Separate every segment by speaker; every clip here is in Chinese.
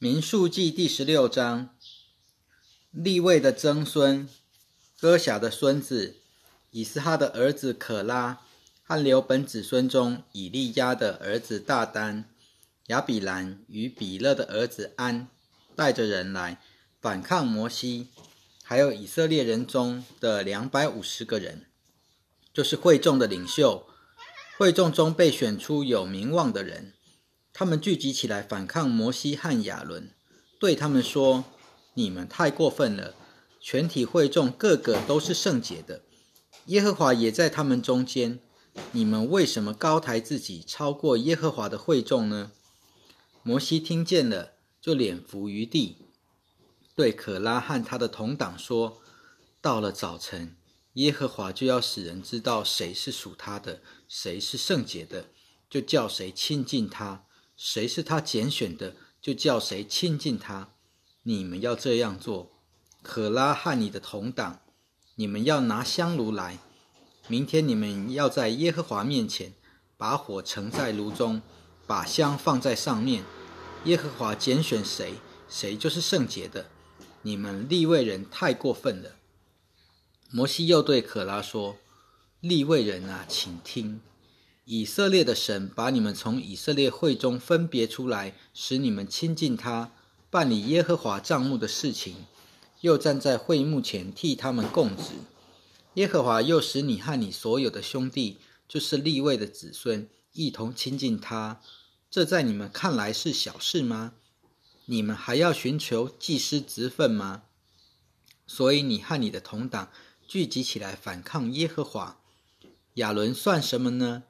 Speaker 1: 民数记第十六章，立位的曾孙哥辖的孙子以斯哈的儿子可拉和留本子孙中以利亚的儿子大丹亚比兰与比勒的儿子安带着人来反抗摩西，还有以色列人中的两百五十个人，就是会众的领袖。会众中被选出有名望的人。他们聚集起来反抗摩西和亚伦，对他们说：“你们太过分了！全体会众个个都是圣洁的，耶和华也在他们中间。你们为什么高抬自己，超过耶和华的会众呢？”摩西听见了，就脸伏于地，对可拉和他的同党说：“到了早晨，耶和华就要使人知道谁是属他的，谁是圣洁的，就叫谁亲近他。”谁是他拣选的，就叫谁亲近他。你们要这样做。可拉和你的同党，你们要拿香炉来。明天你们要在耶和华面前，把火盛在炉中，把香放在上面。耶和华拣选谁，谁就是圣洁的。你们立位人太过分了。摩西又对可拉说：“立位人啊，请听。”以色列的神把你们从以色列会中分别出来，使你们亲近他，办理耶和华帐幕的事情，又站在会幕前替他们供职。耶和华又使你和你所有的兄弟，就是立位的子孙，一同亲近他。这在你们看来是小事吗？你们还要寻求祭司职分吗？所以你和你的同党聚集起来反抗耶和华。亚伦算什么呢？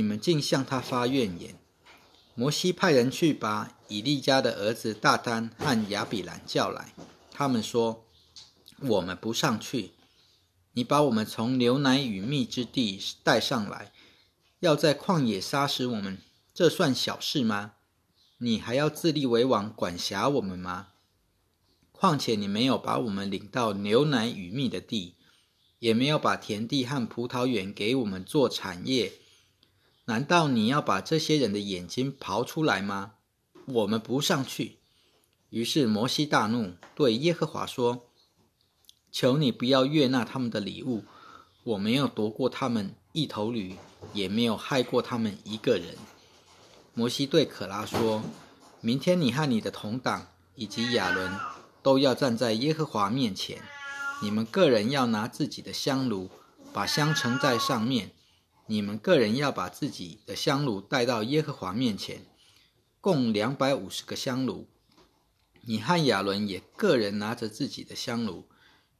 Speaker 1: 你们竟向他发怨言。摩西派人去把以利家的儿子大丹和亚比兰叫来，他们说：“我们不上去。你把我们从牛奶与蜜之地带上来，要在旷野杀死我们，这算小事吗？你还要自立为王，管辖我们吗？况且你没有把我们领到牛奶与蜜的地，也没有把田地和葡萄园给我们做产业。”难道你要把这些人的眼睛刨出来吗？我们不上去。于是摩西大怒，对耶和华说：“求你不要悦纳他们的礼物。我没有夺过他们一头驴，也没有害过他们一个人。”摩西对可拉说：“明天你和你的同党以及亚伦都要站在耶和华面前，你们个人要拿自己的香炉，把香盛在上面。”你们个人要把自己的香炉带到耶和华面前，共两百五十个香炉。你和亚伦也个人拿着自己的香炉。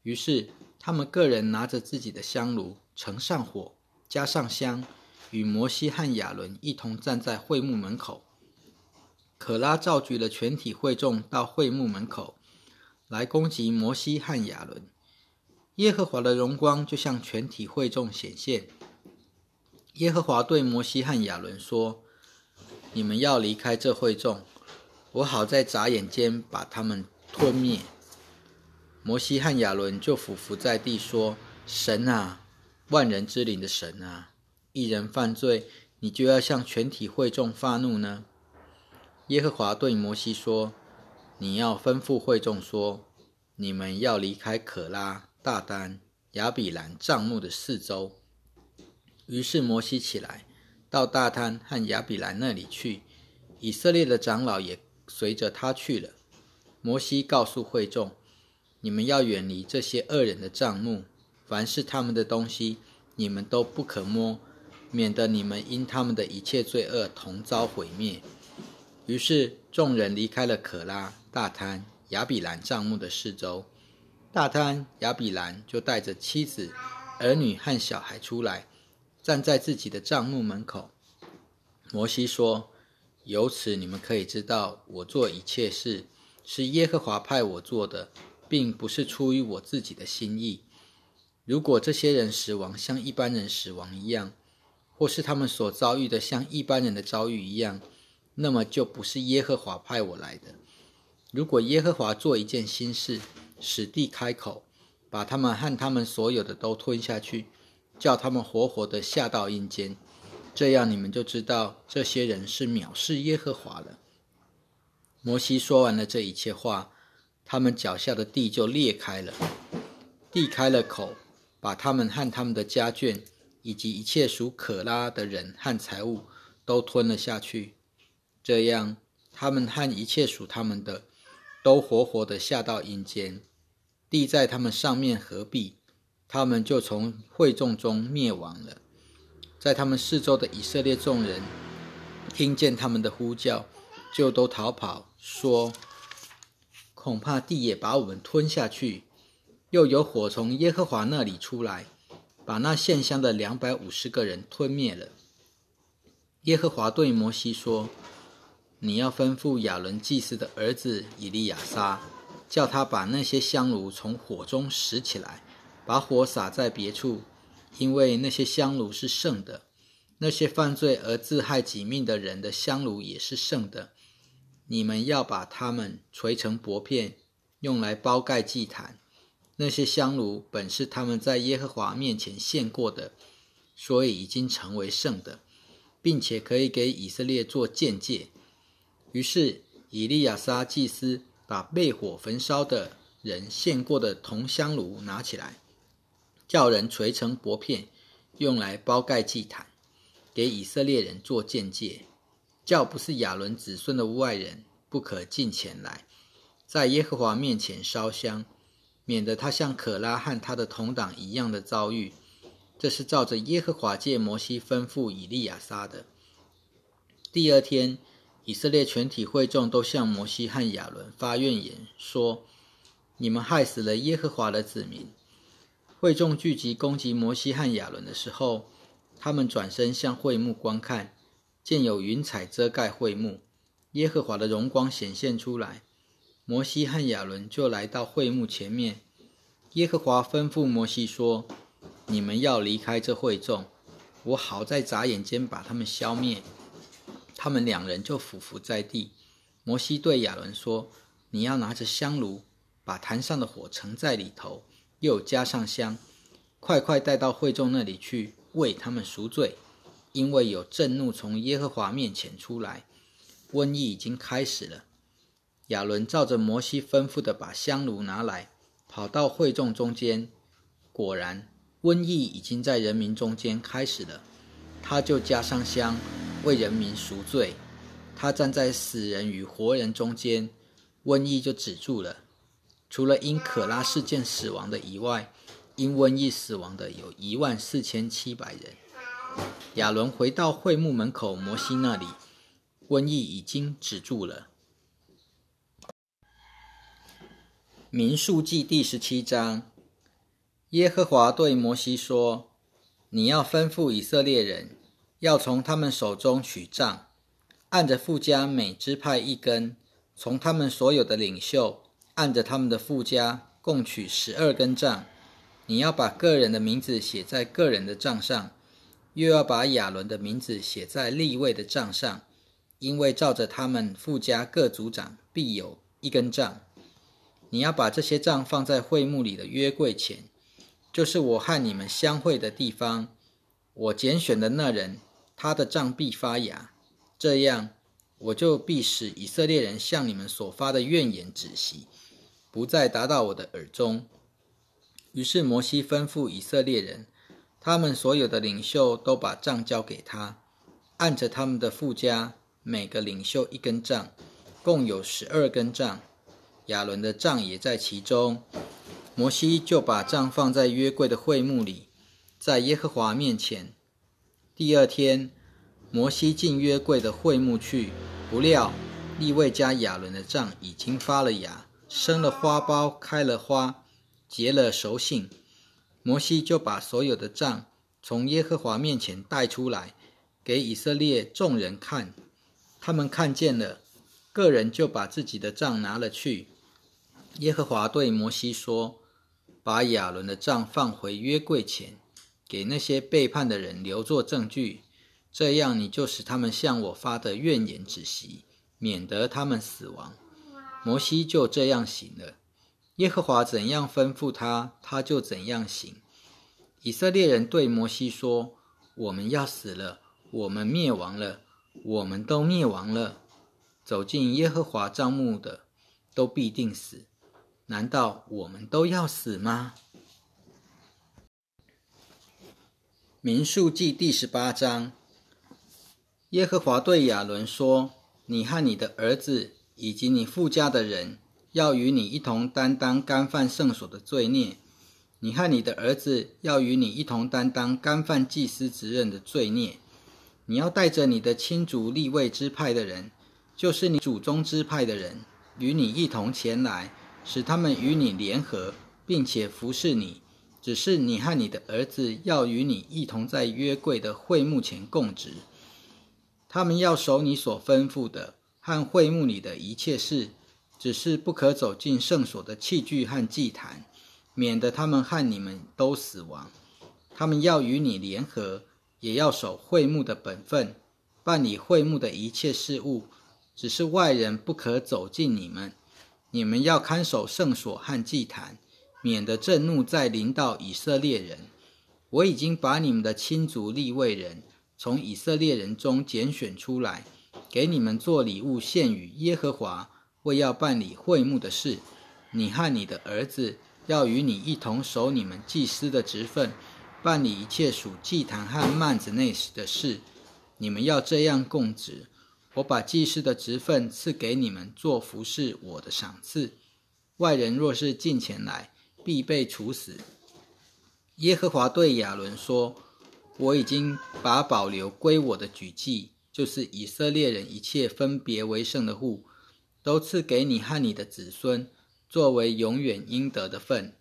Speaker 1: 于是他们个人拿着自己的香炉，盛上火，加上香，与摩西和亚伦一同站在会幕门口。可拉召集了全体会众到会幕门口，来攻击摩西和亚伦。耶和华的荣光就向全体会众显现。耶和华对摩西和亚伦说：“你们要离开这会众，我好在眨眼间把他们吞灭。”摩西和亚伦就俯伏在地说：“神啊，万人之灵的神啊，一人犯罪，你就要向全体会众发怒呢？”耶和华对摩西说：“你要吩咐会众说，你们要离开可拉、大丹、亚比兰帐幕的四周。”于是摩西起来，到大滩和亚比兰那里去，以色列的长老也随着他去了。摩西告诉会众：“你们要远离这些恶人的帐幕，凡是他们的东西，你们都不可摸，免得你们因他们的一切罪恶同遭毁灭。”于是众人离开了可拉、大滩、亚比兰帐幕的四周。大滩、亚比兰就带着妻子、儿女和小孩出来。站在自己的帐幕门口，摩西说：“由此你们可以知道，我做一切事是耶和华派我做的，并不是出于我自己的心意。如果这些人死亡像一般人死亡一样，或是他们所遭遇的像一般人的遭遇一样，那么就不是耶和华派我来的。如果耶和华做一件新事，使地开口，把他们和他们所有的都吞下去。”叫他们活活的下到阴间，这样你们就知道这些人是藐视耶和华了。摩西说完了这一切话，他们脚下的地就裂开了，地开了口，把他们和他们的家眷，以及一切属可拉的人和财物都吞了下去。这样，他们和一切属他们的，都活活的下到阴间。地在他们上面合璧，他们就从会众中灭亡了。在他们四周的以色列众人听见他们的呼叫，就都逃跑。说：“恐怕地也把我们吞下去。”又有火从耶和华那里出来，把那献香的两百五十个人吞灭了。耶和华对摩西说：“你要吩咐亚伦祭司的儿子以利亚撒，叫他把那些香炉从火中拾起来，把火撒在别处，因为那些香炉是圣的。那些犯罪而自害己命的人的香炉也是圣的。”你们要把它们锤成薄片，用来包盖祭坛。那些香炉本是他们在耶和华面前献过的，所以已经成为圣的，并且可以给以色列做见解。于是以利亚撒祭司把被火焚烧的人献过的铜香炉拿起来，叫人锤成薄片，用来包盖祭坛，给以色列人做见解。叫不是亚伦子孙的外人不可进前来，在耶和华面前烧香，免得他像可拉和他的同党一样的遭遇。这是照着耶和华借摩西吩咐以利亚撒的。第二天，以色列全体会众都向摩西和亚伦发怨言，说：“你们害死了耶和华的子民。”会众聚集攻击摩西和亚伦的时候，他们转身向会幕观看。见有云彩遮盖会幕，耶和华的荣光显现出来。摩西和亚伦就来到会幕前面。耶和华吩咐摩西说：“你们要离开这会众，我好在眨眼间把他们消灭。”他们两人就俯伏在地。摩西对亚伦说：“你要拿着香炉，把坛上的火盛在里头，又加上香，快快带到会众那里去，为他们赎罪。”因为有震怒从耶和华面前出来，瘟疫已经开始了。亚伦照着摩西吩咐的，把香炉拿来，跑到会众中间。果然，瘟疫已经在人民中间开始了。他就加上香，为人民赎罪。他站在死人与活人中间，瘟疫就止住了。除了因可拉事件死亡的以外，因瘟疫死亡的有一万四千七百人。亚伦回到会幕门口，摩西那里，瘟疫已经止住了。民数记第十七章，耶和华对摩西说：“你要吩咐以色列人，要从他们手中取杖，按着富家每支派一根，从他们所有的领袖，按着他们的富家，共取十二根杖。你要把个人的名字写在个人的账上。”又要把亚伦的名字写在立位的账上，因为照着他们附加各族长必有一根杖。你要把这些杖放在会幕里的约柜前，就是我和你们相会的地方。我拣选的那人，他的杖必发芽，这样我就必使以色列人向你们所发的怨言止息，不再达到我的耳中。于是摩西吩咐以色列人。他们所有的领袖都把杖交给他，按着他们的附加，每个领袖一根杖，共有十二根杖。亚伦的杖也在其中。摩西就把杖放在约柜的会幕里，在耶和华面前。第二天，摩西进约柜的会幕去，不料利未家亚伦的杖已经发了芽，生了花苞，开了花，结了熟杏。摩西就把所有的账从耶和华面前带出来，给以色列众人看。他们看见了，个人就把自己的账拿了去。耶和华对摩西说：“把亚伦的账放回约柜前，给那些背叛的人留作证据，这样你就使他们向我发的怨言止息，免得他们死亡。”摩西就这样行了。耶和华怎样吩咐他，他就怎样行。以色列人对摩西说：“我们要死了，我们灭亡了，我们都灭亡了。”走进耶和华帐幕的，都必定死。难道我们都要死吗？民数记第十八章，耶和华对亚伦说：“你和你的儿子以及你父家的人，要与你一同担当干犯圣所的罪孽。你和你的儿子要与你一同担当干犯祭司职任的罪孽。你要带着你的亲族立位支派的人。”就是你祖宗支派的人与你一同前来，使他们与你联合，并且服侍你。只是你和你的儿子要与你一同在约柜的会幕前供职。他们要守你所吩咐的和会幕里的一切事，只是不可走进圣所的器具和祭坛，免得他们和你们都死亡。他们要与你联合，也要守会幕的本分，办理会幕的一切事务。只是外人不可走进你们，你们要看守圣所和祭坛，免得震怒再临到以色列人。我已经把你们的亲族立位人从以色列人中拣选出来，给你们做礼物献与耶和华，为要办理会幕的事。你和你的儿子要与你一同守你们祭司的职分，办理一切属祭坛和幔子内的事。你们要这样供职。我把祭司的职分赐给你们做服侍我的赏赐。外人若是进前来，必被处死。耶和华对亚伦说：“我已经把保留归我的举祭，就是以色列人一切分别为圣的物，都赐给你和你的子孙，作为永远应得的份。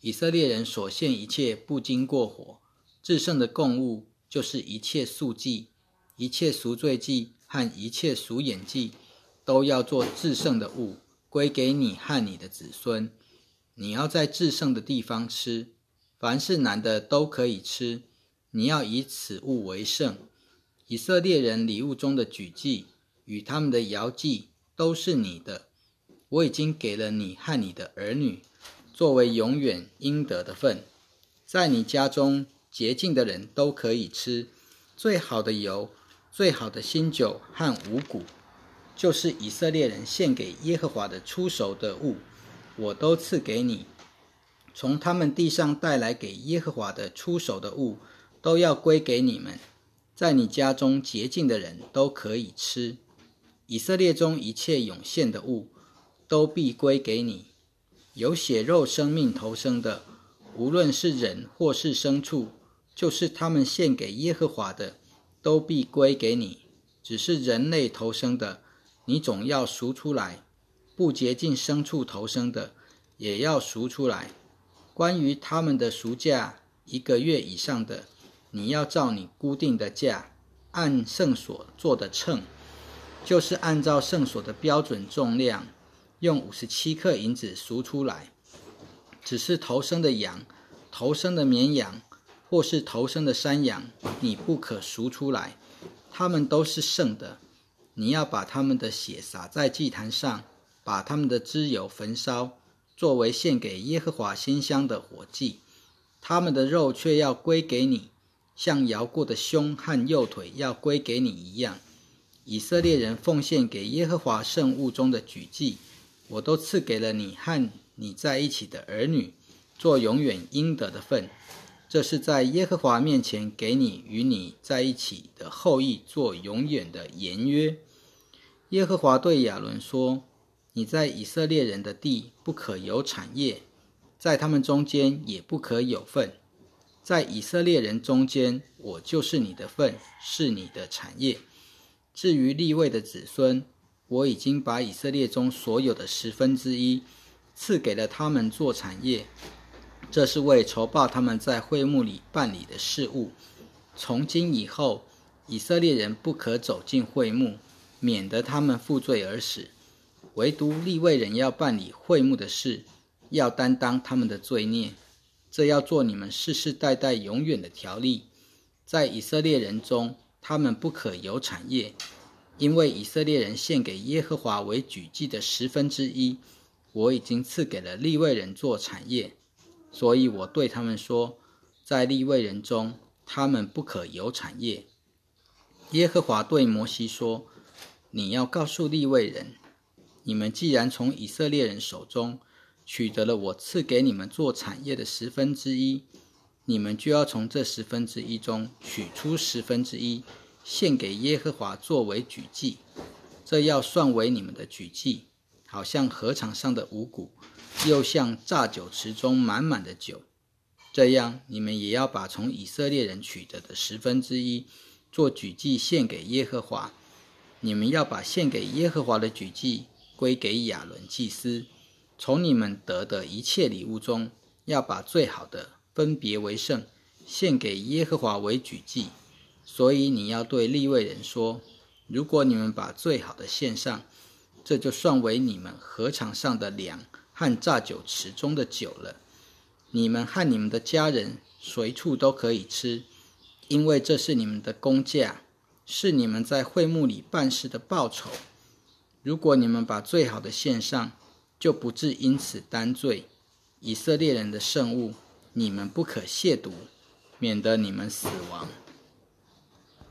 Speaker 1: 以色列人所献一切不经过火、至圣的供物，就是一切素祭、一切赎罪祭。”和一切赎眼祭，都要做至圣的物，归给你和你的子孙。你要在至圣的地方吃，凡是男的都可以吃。你要以此物为圣。以色列人礼物中的举祭与他们的摇祭都是你的。我已经给了你和你的儿女，作为永远应得的份。在你家中洁净的人都可以吃最好的油。最好的新酒和五谷，就是以色列人献给耶和华的出熟的物，我都赐给你。从他们地上带来给耶和华的出熟的物，都要归给你们。在你家中洁净的人都可以吃。以色列中一切涌现的物，都必归给你。有血肉生命投生的，无论是人或是牲畜，就是他们献给耶和华的。都必归给你，只是人类投生的，你总要赎出来；不洁净牲畜投生的，也要赎出来。关于他们的赎价，一个月以上的，你要照你固定的价，按圣所做的秤，就是按照圣所的标准重量，用五十七克银子赎出来。只是头生的羊，头生的绵羊。或是头生的山羊，你不可赎出来，他们都是圣的。你要把他们的血洒在祭坛上，把他们的脂油焚烧，作为献给耶和华馨香的火祭。他们的肉却要归给你，像摇过的胸和右腿要归给你一样。以色列人奉献给耶和华圣物中的举祭，我都赐给了你和你在一起的儿女，做永远应得的份。这是在耶和华面前给你与你在一起的后裔做永远的言约。耶和华对亚伦说：“你在以色列人的地不可有产业，在他们中间也不可有份。在以色列人中间，我就是你的份，是你的产业。至于立位的子孙，我已经把以色列中所有的十分之一赐给了他们做产业。”这是为筹报他们在会幕里办理的事务。从今以后，以色列人不可走进会幕，免得他们负罪而死。唯独立位人要办理会幕的事，要担当他们的罪孽。这要做你们世世代代永远的条例。在以色列人中，他们不可有产业，因为以色列人献给耶和华为举祭的十分之一，我已经赐给了立位人做产业。所以我对他们说，在立位人中，他们不可有产业。耶和华对摩西说：“你要告诉利未人：你们既然从以色列人手中取得了我赐给你们做产业的十分之一，你们就要从这十分之一中取出十分之一，献给耶和华作为举祭。这要算为你们的举祭，好像禾场上的五谷，又像榨酒池中满满的酒。这样，你们也要把从以色列人取得的十分之一做举祭献给耶和华。你们要把献给耶和华的举祭归给亚伦祭司。从你们得的一切礼物中，要把最好的分别为圣，献给耶和华为举祭。所以你要对立位人说。如果你们把最好的献上，这就算为你们禾场上的粮和榨酒池中的酒了。你们和你们的家人随处都可以吃，因为这是你们的工价，是你们在会幕里办事的报酬。如果你们把最好的献上，就不至因此担罪。以色列人的圣物，你们不可亵渎，免得你们死亡。